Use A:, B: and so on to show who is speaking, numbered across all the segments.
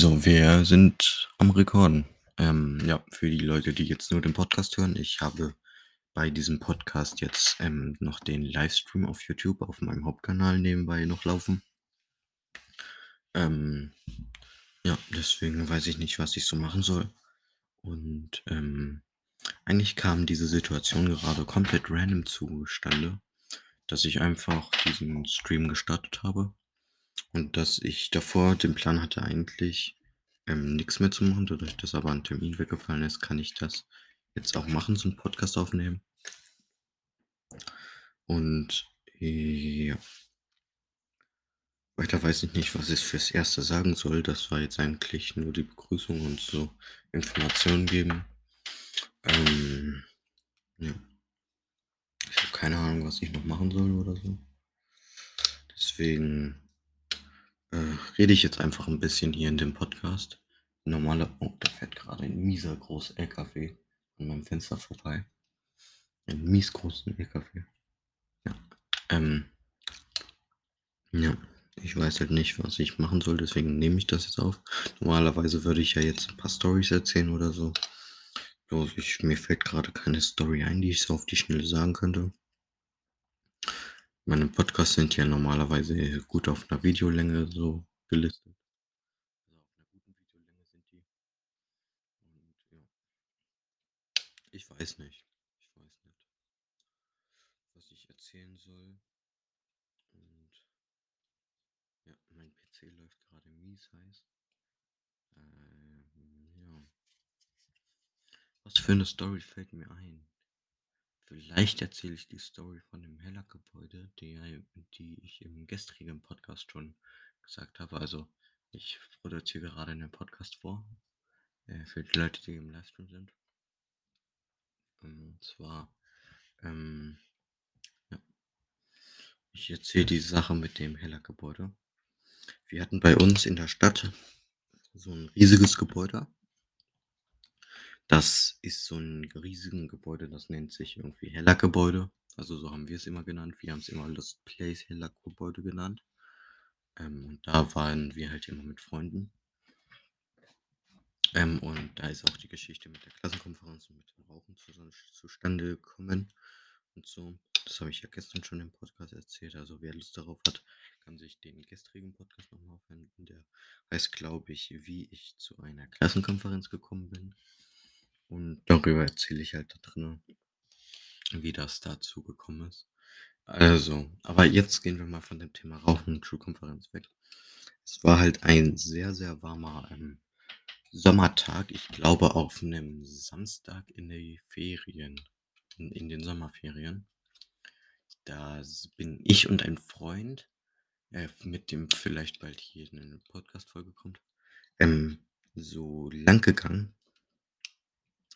A: So, wir sind am Rekorden. Ähm, ja, für die Leute, die jetzt nur den Podcast hören, ich habe bei diesem Podcast jetzt ähm, noch den Livestream auf YouTube auf meinem Hauptkanal nebenbei noch laufen. Ähm, ja, deswegen weiß ich nicht, was ich so machen soll. Und ähm, eigentlich kam diese Situation gerade komplett random zustande, dass ich einfach diesen Stream gestartet habe und dass ich davor den Plan hatte, eigentlich ähm, nichts mehr zu machen. Dadurch, dass aber ein Termin weggefallen ist, kann ich das jetzt auch machen, so einen Podcast aufnehmen. Und ja. Weiter weiß ich nicht, was ich fürs Erste sagen soll. Das war jetzt eigentlich nur die Begrüßung und so Informationen geben. Ähm, ja. Ich habe keine Ahnung, was ich noch machen soll oder so. Deswegen äh, rede ich jetzt einfach ein bisschen hier in dem Podcast. Normaler, oh, da fährt gerade ein mieser großer LKW an meinem Fenster vorbei. Ein mies großen LKW. Ja. Ähm, ja. Ich weiß halt nicht, was ich machen soll, deswegen nehme ich das jetzt auf. Normalerweise würde ich ja jetzt ein paar Stories erzählen oder so. Bloß ich, mir fällt gerade keine Story ein, die ich so auf die Schnelle sagen könnte. Meine Podcasts sind ja normalerweise gut auf einer Videolänge so gelistet. Also auf einer guten Videolänge sind die. Und ja. Ich weiß nicht. Ich weiß nicht, was ich erzählen soll. Und ja, mein PC läuft gerade mies heiß. Ähm, ja. Was für eine Story fällt mir ein? Vielleicht erzähle ich die Story von dem Heller-Gebäude, die, die ich im gestrigen Podcast schon gesagt habe. Also ich produziere gerade einen Podcast vor äh, für die Leute, die im Livestream sind. Und zwar, ähm, ja, ich erzähle die Sache mit dem Heller-Gebäude. Wir hatten bei uns in der Stadt so ein riesiges Gebäude das ist so ein riesiges Gebäude, das nennt sich irgendwie Heller-Gebäude. Also so haben wir es immer genannt. Wir haben es immer Lost Place Heller-Gebäude genannt. Ähm, und da waren wir halt immer mit Freunden. Ähm, und da ist auch die Geschichte mit der Klassenkonferenz und mit dem Rauchen zu, zustande gekommen. Und so, das habe ich ja gestern schon im Podcast erzählt. Also wer Lust darauf hat, kann sich den gestrigen Podcast nochmal aufhören. Der heißt, glaube ich, wie ich zu einer Klassenkonferenz gekommen bin. Und darüber erzähle ich halt da drin, wie das dazu gekommen ist. Also, aber jetzt gehen wir mal von dem Thema Rauchen und Schulkonferenz weg. Es war halt ein sehr, sehr warmer ähm, Sommertag. Ich glaube auf einem Samstag in den Ferien, in, in den Sommerferien. Da bin ich und ein Freund, äh, mit dem vielleicht bald hier eine Podcast-Folge kommt, ähm, so lang gegangen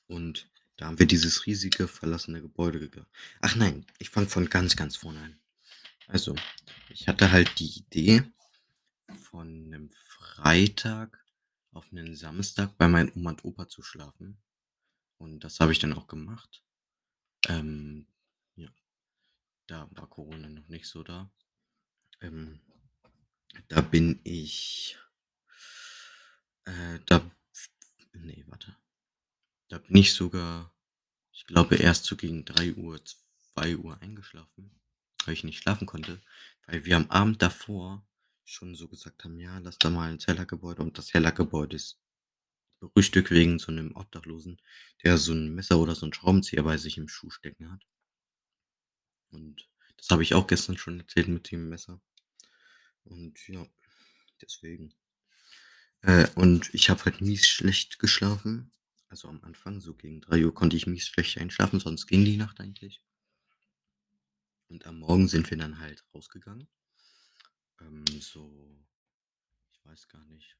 A: und da haben wir dieses riesige verlassene Gebäude gegangen. Ach nein, ich fange von ganz, ganz vorne an. Also, ich hatte halt die Idee, von einem Freitag auf einen Samstag bei meinen Oma und Opa zu schlafen. Und das habe ich dann auch gemacht. Ähm, ja. Da war Corona noch nicht so da. Ähm, da bin ich. Äh, da. Da bin ich sogar, ich glaube, erst so gegen 3 Uhr, 2 Uhr eingeschlafen, weil ich nicht schlafen konnte, weil wir am Abend davor schon so gesagt haben, ja, lass da mal ins Hellergebäude und das Hellergebäude ist berüchtigt wegen so einem Obdachlosen, der so ein Messer oder so ein Schraubenzieher bei sich im Schuh stecken hat. Und das habe ich auch gestern schon erzählt mit dem Messer. Und ja, deswegen. Äh, und ich habe halt mies schlecht geschlafen. Also am Anfang, so gegen 3 Uhr konnte ich mies schlecht einschlafen, sonst ging die Nacht eigentlich. Und am Morgen sind wir dann halt rausgegangen. Ähm, so, ich weiß gar nicht.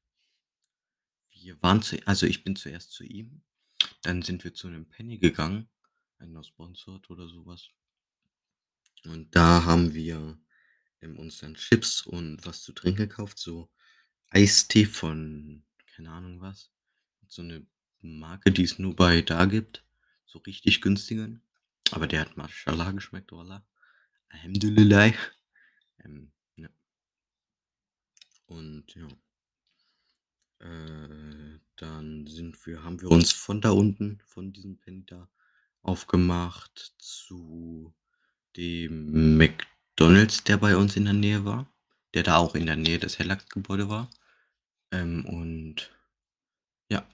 A: Wir waren zu, also ich bin zuerst zu ihm, dann sind wir zu einem Penny gegangen, einer Sponsored oder sowas. Und da haben wir ähm, uns dann Chips und was zu trinken gekauft, so Eistee von, keine Ahnung was, so eine Marke, die es nur bei da gibt. So richtig günstigen. Aber der hat Mashallah geschmeckt, Wallah. Alhamdulillah. Ähm, ja. Und ja. Äh, Dann sind wir haben wir uns von da unten, von diesem Penny aufgemacht zu dem McDonald's, der bei uns in der Nähe war, der da auch in der Nähe des Hellac-Gebäude war. Ähm, und ja,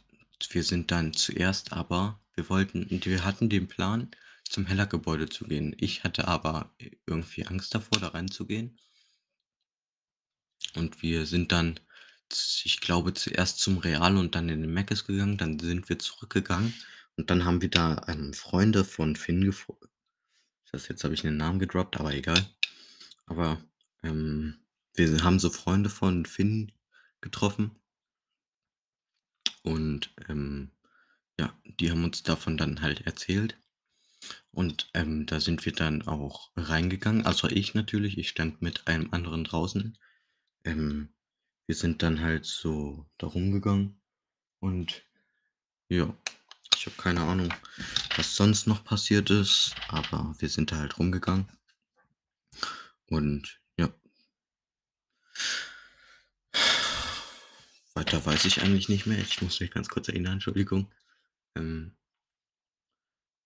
A: wir sind dann zuerst aber wir wollten wir hatten den Plan, zum Hellac-Gebäude zu gehen. Ich hatte aber irgendwie Angst davor, da reinzugehen. Und wir sind dann, ich glaube, zuerst zum Real und dann in den Mc's gegangen. Dann sind wir zurückgegangen und dann haben wir da, ähm, Freunde von Finn gefo das jetzt habe ich 'nen Namen gedroppt, aber egal. Aber, ähm, wir haben so Freunde von Finn getroffen. Und, ähm, ja, die haben uns davon dann halt erzählt. Und, ähm, da sind wir dann auch reingegangen, also ich natürlich. Ich stand mit einem anderen draußen. Ähm, wir sind dann halt so da rumgegangen und ja, ich habe keine Ahnung, was sonst noch passiert ist, aber wir sind da halt rumgegangen. Und ja. Weiter weiß ich eigentlich nicht mehr. Ich muss mich ganz kurz erinnern, Entschuldigung. Ähm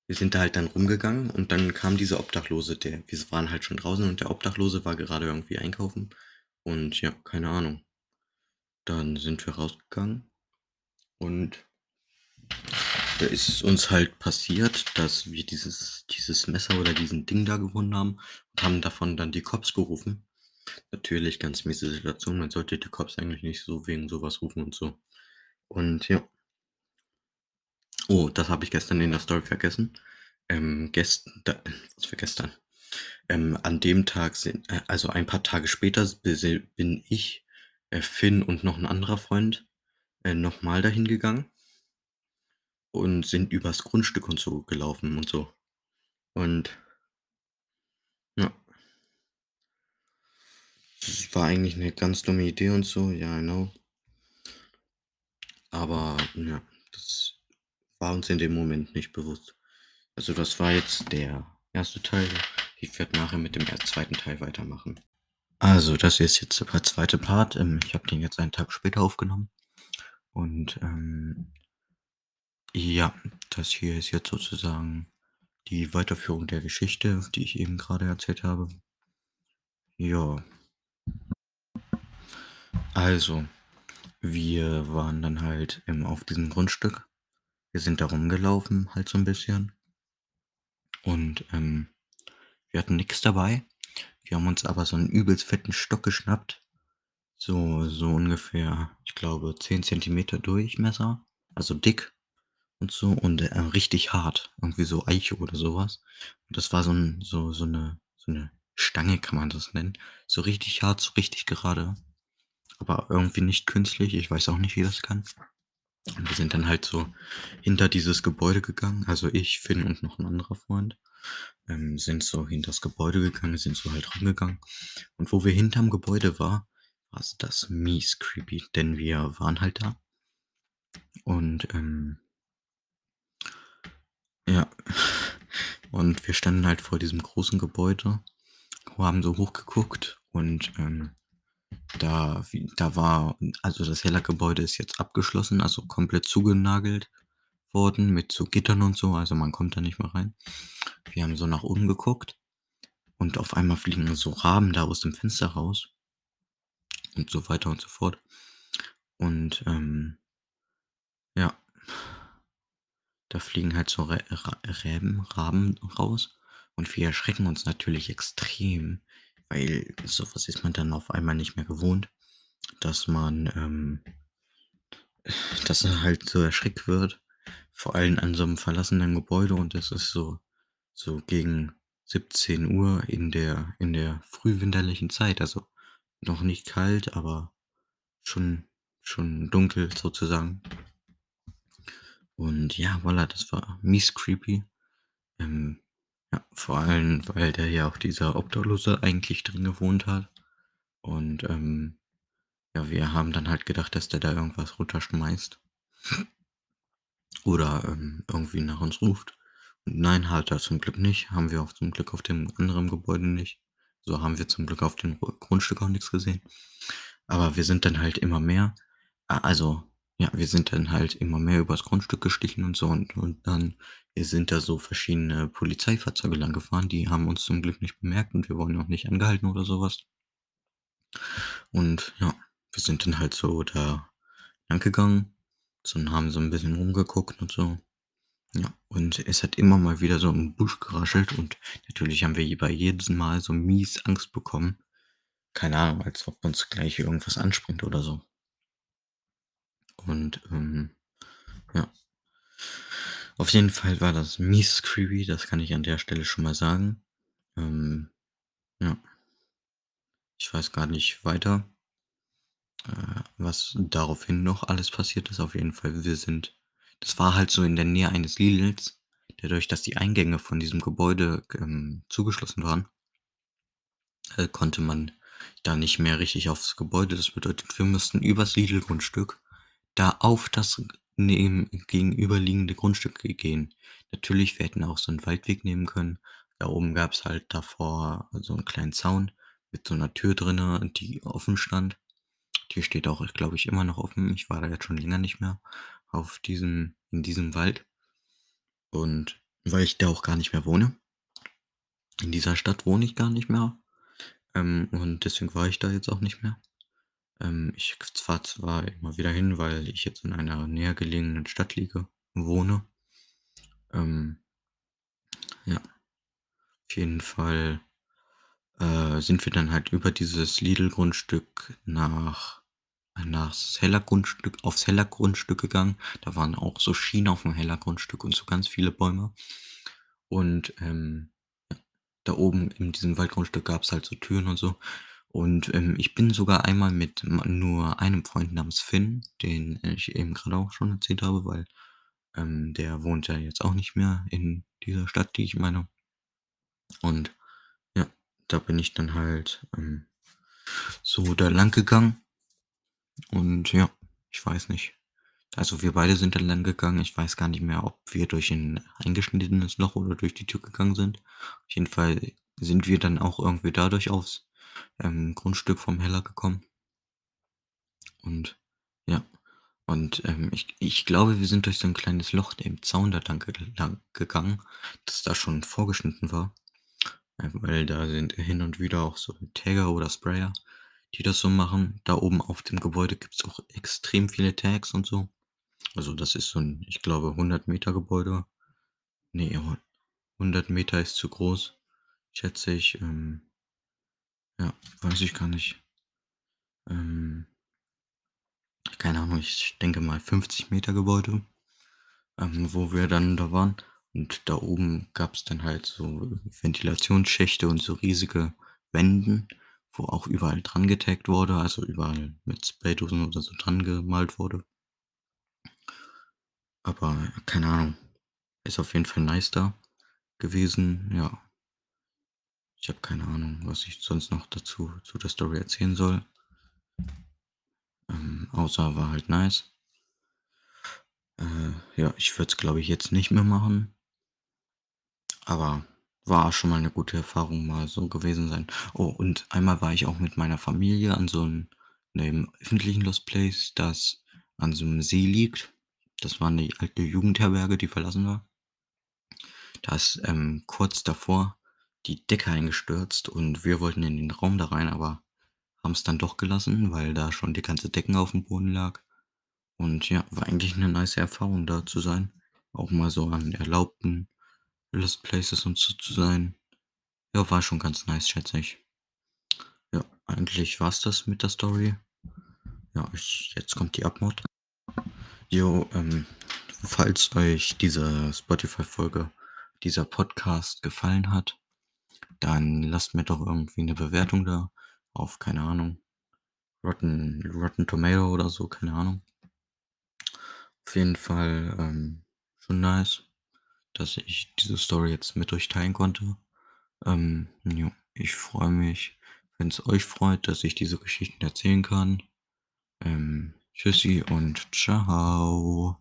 A: wir sind da halt dann rumgegangen und dann kam dieser Obdachlose, der wir waren halt schon draußen und der Obdachlose war gerade irgendwie einkaufen und ja, keine Ahnung. Dann sind wir rausgegangen und da ist es uns halt passiert, dass wir dieses dieses Messer oder diesen Ding da gefunden haben und haben davon dann die Cops gerufen. Natürlich ganz miese Situation. Man sollte die Cops eigentlich nicht so wegen so was rufen und so. Und ja. Oh, das habe ich gestern in der Story vergessen. Ähm, gest da was für gestern? Ähm, an dem Tag sind äh, also ein paar Tage später bin ich, äh, Finn und noch 'n anderer Freund, äh, noch mal dahin gegangen und sind übers Grundstück und so gelaufen und so. Und ja. Das war eigentlich 'ne ganz dumme Idee und so, ja, I know. Aber ja, das war uns in dem Moment nicht bewusst. Also, das war jetzt der 1. Teil. Ich werde nachher mit dem 2. Teil weitermachen. Also, das ist jetzt der 2. Part. Ähm, ich habe den jetzt einen Tag später aufgenommen und, ähm ja, das hier ist jetzt sozusagen die Weiterführung der Geschichte, die ich eben grade erzählt habe. Ja. Also, wir waren dann halt, ähm, auf diesem Grundstück. Wir sind da rumgelaufen halt so 'n bisschen. Und, ähm, wir hatten nix dabei. Wir haben uns aber so 'n übelst fetten Stock geschnappt. So so ungefähr, ich glaube, 10 Zentimeter Durchmesser, also dick und so und, äh, richtig hart, irgendwie so Eiche oder so was. Und das war so 'n so so 'ne so 'ne Stange, kann man das nennen. So richtig hart, so richtig gerade, aber irgendwie nicht künstlich. Ich weiß auch nicht, wie das kann. Und wir sind dann halt so hinter dieses Gebäude gegangen, also ich, Finn und noch 'n anderer Freund, ähm, sind so hinters Gebäude gegangen, sind so halt rumgegangen. Und wo wir hinterm Gebäude war, war's das mies creepy, denn wir waren halt da und, ähm ja, und wir standen halt vor diesem großen Gebäude, haben so hochgeguckt und, ähm, da da war also das Hellac-Gebäude ist jetzt abgeschlossen, also komplett zugenagelt worden mit so Gittern und so, also man kommt da nicht mehr rein. Wir haben so nach oben geguckt und auf einmal fliegen so Raben da aus dem Fenster raus und so weiter und so fort. Und, ähm ja. Da fliegen halt so Rä Ra Räben Raben raus und wir erschrecken uns natürlich extrem, weil so was ist man dann auf einmal nicht mehr gewohnt, dass man, ähm dass er halt so erschreckt wird, vor allem an so 'nem verlassenen Gebäude und das ist so so gegen 17:00 in der in der frühwinterlichen Zeit, also noch nicht kalt, aber schon schon dunkel sozusagen. Und ja, voila, das war mies creepy. Ähm, ja, vor allem, weil da ja auch dieser Obdachlose eigentlich drin gewohnt hat. Und, ähm, ja, wir haben dann halt gedacht, dass der da irgendwas runterschmeißt. Oder, ähm, irgendwie nach uns ruft. Und nein, hat er zum Glück nicht. Haben wir auch zum Glück auf dem anderen Gebäude nicht. So haben wir zum Glück auf dem Gru Grundstück auch nix gesehen. Aber wir sind dann halt immer mehr also ja, wir sind dann halt immer mehr übers Grundstück gestichen und so und und dann sind da so verschiedene Polizeifahrzeuge lang gefahren. Die haben uns zum Glück nicht bemerkt und wir wurden auch nicht angehalten oder so was. Und ja, wir sind dann halt so da langgegangen, so und haben so 'n bisschen rumgeguckt und so. Ja, und es hat immer mal wieder so im Busch geraschelt und natürlich haben wir je bei jedem Mal so mies Angst bekommen. Keine Ahnung, als ob uns gleich irgendwas anspringt oder so. Und, ähm, ja. Auf jeden Fall war das mies creepy, das kann ich an der Stelle schon mal sagen. Ähm, ja. Ich weiß gar nicht weiter äh, was daraufhin noch alles passiert ist. Auf jeden Fall, wir sind das war halt so in der Nähe eines Lidls. Dadurch, dass die Eingänge von diesem Gebäude, ähm, zugeschlossen waren äh, konnte man da nicht mehr richtig aufs Gebäude. Das bedeutet, wir mussten übers Lidl-Grundstück da auf das neben gegenüberliegende Grundstück ge gehen. Natürlich, wir hätten auch so 'n Waldweg nehmen können. Da oben gab's halt davor so 'n kleinen Zaun mit so 'ner Tür drinnen, die offen stand. Die steht auch, glaube ich, immer noch offen. Ich war da jetzt schon länger nicht mehr auf diesem in diesem Wald. Und weil ich da auch gar nicht mehr wohne in dieser Stadt wohne ich gar nicht mehr, ähm, und deswegen war ich da jetzt auch nicht mehr. Ähm, ich fahre zwar immer wieder hin, weil ich jetzt in einer näher gelegenen Stadt liege wohne. Ähm ja. Auf jeden Fall, äh, sind wir dann halt über dieses Lidl-Grundstück nach nach's Hella-Grundstück aufs Hella-Grundstück gegangen. Da waren auch so Schienen auf'm Hella-Grundstück und so ganz viele Bäume. Und, ähm, da oben in diesem Waldgrundstück gab's halt so Türen und so. Und, ähm, ich bin sogar einmal mit nur einem Freund namens Finn, den ich eben grade auch schon erzählt habe, weil, ähm, der wohnt ja jetzt auch nicht mehr in dieser Stadt, die ich meine. Und ja, da bin ich dann halt, ähm, so da lang gegangen. Und ja, ich weiß nicht. Also, wir beide sind da lang gegangen. Ich weiß gar nicht mehr, ob wir durch 'n eingeschnittenes Loch oder durch die Tür gegangen sind. Auf jeden Fall sind wir dann auch irgendwie dadurch aufs, ähm, Grundstück vom Hella gekommen. Und ja, und, ähm, ich ich glaube, wir sind durch so 'n kleines Loch im Zaun da lang lang gegangen, das da schon vorgeschnitten war. Äh, weil da sind hin und wieder auch so Tagger oder Sprayer, die das so machen. Da oben auf dem Gebäude gibt's auch extrem viele Tags und so. Also, das ist so 'n, ich glaube, 100 m Gebäude. Ne, hu 100 m ist zu groß, schätze ich, ähm ja, weiß ich gar nicht. Ähm keine Ahnung, ich denke mal 50 m Gebäude, ähm, wo wir dann da waren. Und da oben gab's dann halt so Ventilationsschächte und so riesige Wänden, wo auch überall dran getaggt wurde, also überall mit Spraydosen oder so dran gemalt wurde. Aber keine Ahnung. Ist auf jeden Fall nice da gewesen, ja. Ich habe keine Ahnung, was ich sonst noch dazu zu der Story erzählen soll. Ähm, außer war halt nice. Äh, ja, ich würde es, glaube ich, jetzt nicht mehr machen. Aber war schon mal 'ne gute Erfahrung, mal so gewesen sein. Oh, und einmal war ich auch mit meiner Familie an so 'n 'nem öffentlichen Lost Place, das an so 'nem See liegt. Das war 'ne alte Jugendherberge, die verlassen war. Da ist, ähm, kurz davor die Decke eingestürzt und wir wollten in den Raum da rein, aber haben's dann doch gelassen, weil da schon die ganze Decken auf'm Boden lag. Und ja, war eigentlich 'ne nice Erfahrung, da zu sein. Auch mal so an erlaubten Lost Places und so zu sein. Ja, war schon ganz nice, schätze ich. Ja, eigentlich war's das mit der Story. Ja, ich jetzt kommt die Abmod. Jo, ähm, falls euch diese Spotify-Folge, dieser Podcast gefallen hat, dann lasst mir doch irgendwie 'ne Bewertung da auf, keine Ahnung, Rotten Rotten Tomato oder so, keine Ahnung. Auf jeden Fall, ähm, schon nice, dass ich diese Story jetzt mit euch teilen konnte. Ähm, jo, ich freue mich, wenn's euch freut, dass ich diese Geschichten erzählen kann. Ähm, tschüssi und Tschau.